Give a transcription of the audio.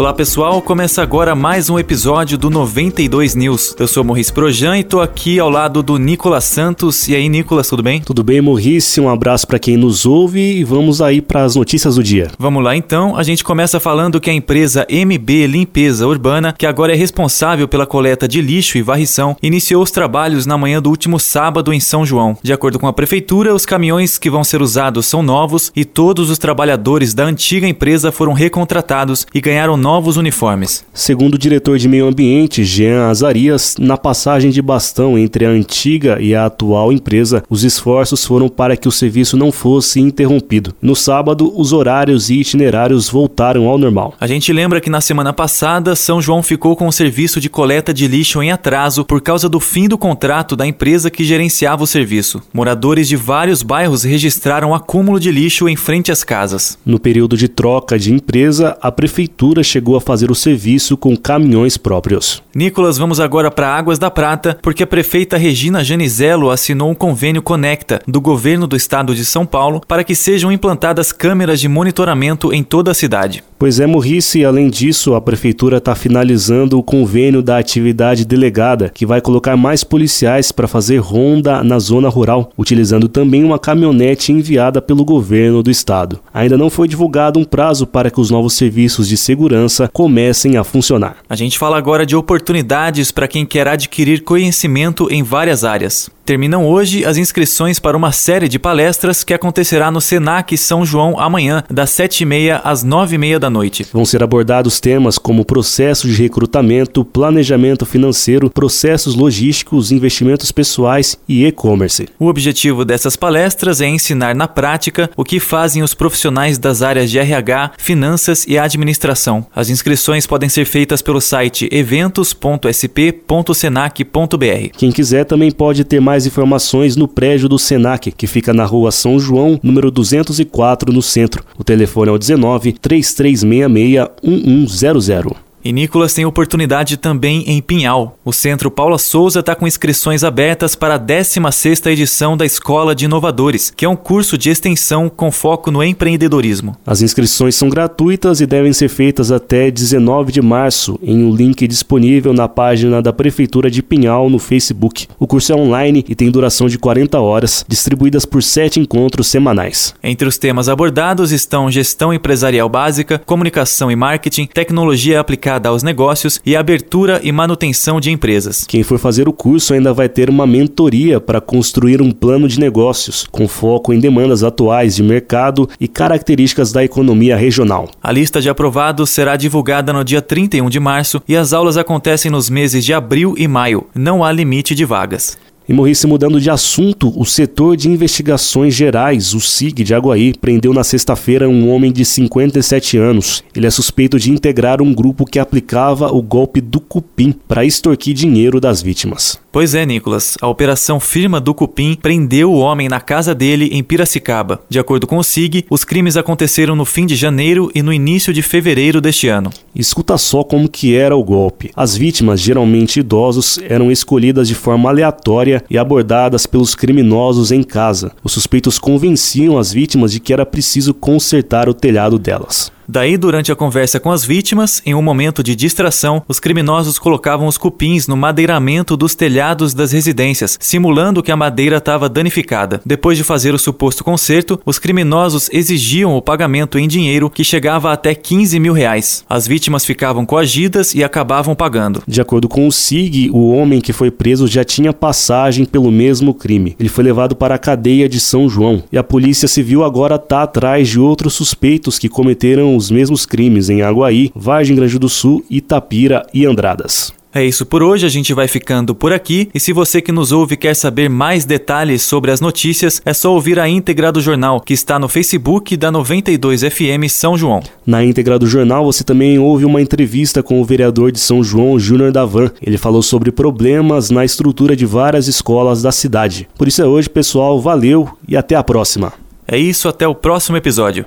Olá pessoal, começa agora mais um episódio do 92 News. Eu sou Morris Projan e tô aqui ao lado do Nicolas Santos. E aí, Nicolas, tudo bem? Tudo bem, Morris? Um abraço para quem nos ouve e vamos aí para as notícias do dia. Vamos lá então. A gente começa falando que a empresa MB Limpeza Urbana, que agora é responsável pela coleta de lixo e varrição, iniciou os trabalhos na manhã do último sábado em São João. De acordo com a prefeitura, os caminhões que vão ser usados são novos e todos os trabalhadores da antiga empresa foram recontratados e ganharam novos uniformes. Segundo o diretor de Meio Ambiente, Jean Azarias, na passagem de bastão entre a antiga e a atual empresa, os esforços foram para que o serviço não fosse interrompido. No sábado, os horários e itinerários voltaram ao normal. A gente lembra que na semana passada, São João ficou com o serviço de coleta de lixo em atraso por causa do fim do contrato da empresa que gerenciava o serviço. Moradores de vários bairros registraram acúmulo de lixo em frente às casas. No período de troca de empresa, a prefeitura chegou a fazer o serviço com caminhões próprios. Nicolas, vamos agora para Águas da Prata, porque a prefeita Regina Janizello assinou um convênio Conecta do governo do estado de São Paulo para que sejam implantadas câmeras de monitoramento em toda a cidade. Pois é, Morrice, além disso, a prefeitura está finalizando o convênio da atividade delegada, que vai colocar mais policiais para fazer ronda na zona rural, utilizando também uma caminhonete enviada pelo governo do estado. Ainda não foi divulgado um prazo para que os novos serviços de segurança comecem a funcionar. A gente fala agora de oportunidades para quem quer adquirir conhecimento em várias áreas. Terminam hoje as inscrições para uma série de palestras que acontecerá no Senac São João amanhã, das 7h30 às 9h30 da noite. Vão ser abordados temas como processo de recrutamento, planejamento financeiro, processos logísticos, investimentos pessoais e e-commerce. O objetivo dessas palestras é ensinar na prática o que fazem os profissionais das áreas de RH, finanças e administração. As inscrições podem ser feitas pelo site eventos.sp.senac.br. Quem quiser também pode ter mais informações no prédio do Senac, que fica na rua São João, número 204, no centro. O telefone é o 19 3366 1100. E Nicolas tem oportunidade também em Pinhal. O Centro Paula Souza está com inscrições abertas para a 16ª edição da Escola de Inovadores, que é um curso de extensão com foco no empreendedorismo. As inscrições são gratuitas e devem ser feitas até 19 de março, em um link disponível na página da Prefeitura de Pinhal no Facebook. O curso é online e tem duração de 40 horas, distribuídas por sete encontros semanais. Entre os temas abordados estão gestão empresarial básica, comunicação e marketing, tecnologia aplicada aplicada aos negócios e abertura e manutenção de empresas. Quem for fazer o curso ainda vai ter uma mentoria para construir um plano de negócios, com foco em demandas atuais de mercado e características da economia regional. A lista de aprovados será divulgada no dia 31 de março e as aulas acontecem nos meses de abril e maio. Não há limite de vagas. E morrisse mudando de assunto, o setor de investigações gerais, o SIG de Aguaí, prendeu na sexta-feira um homem de 57 anos. Ele é suspeito de integrar um grupo que aplicava o golpe do cupim para extorquir dinheiro das vítimas. Pois é, Nicolas. A operação Firma do Cupim prendeu o homem na casa dele em Piracicaba. De acordo com o SIG, os crimes aconteceram no fim de janeiro e no início de fevereiro deste ano. Escuta só como que era o golpe. As vítimas, geralmente idosos, eram escolhidas de forma aleatória e abordadas pelos criminosos em casa. Os suspeitos convenciam as vítimas de que era preciso consertar o telhado delas. Daí, durante a conversa com as vítimas, em um momento de distração, os criminosos colocavam os cupins no madeiramento dos telhados das residências, simulando que a madeira estava danificada. Depois de fazer o suposto conserto, os criminosos exigiam o pagamento em dinheiro que chegava até 15 mil reais. As vítimas ficavam coagidas e acabavam pagando. De acordo com o SIG, o homem que foi preso já tinha passagem pelo mesmo crime. Ele foi levado para a cadeia de São João e a Polícia Civil agora está atrás de outros suspeitos que cometeram os mesmos crimes em Aguaí, Vargem Grande do Sul, Itapira e Andradas. É isso por hoje, a gente vai ficando por aqui. E se você que nos ouve quer saber mais detalhes sobre as notícias, é só ouvir a íntegra do jornal, que está no Facebook da 92 FM São João. Na íntegra do jornal, você também ouve uma entrevista com o vereador de São João, Júnior Davan. Ele falou sobre problemas na estrutura de várias escolas da cidade. Por isso é hoje, pessoal. Valeu e até a próxima. É isso, até o próximo episódio.